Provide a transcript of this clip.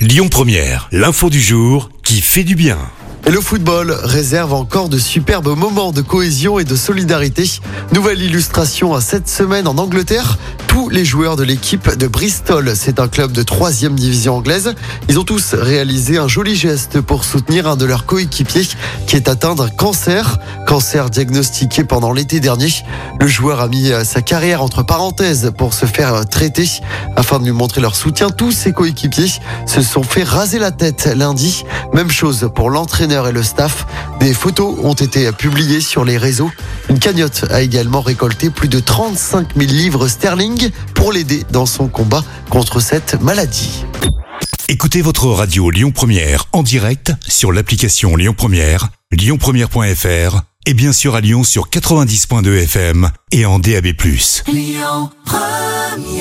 Lyon Première, l'info du jour qui fait du bien. Et le football réserve encore de superbes moments de cohésion et de solidarité. Nouvelle illustration à cette semaine en Angleterre. Tous les joueurs de l'équipe de Bristol, c'est un club de troisième division anglaise, ils ont tous réalisé un joli geste pour soutenir un de leurs coéquipiers qui est atteint d'un cancer. Cancer diagnostiqué pendant l'été dernier. Le joueur a mis sa carrière entre parenthèses pour se faire traiter. Afin de lui montrer leur soutien, tous ses coéquipiers se sont fait raser la tête lundi. Même chose pour l'entraîneur et le staff. Des photos ont été publiées sur les réseaux. Une cagnotte a également récolté plus de 35 000 livres sterling pour l'aider dans son combat contre cette maladie. Écoutez votre radio Lyon Première en direct sur l'application Lyon Première, lyonpremière.fr et bien sûr à Lyon sur 90.2 FM et en DAB+. Lyon Première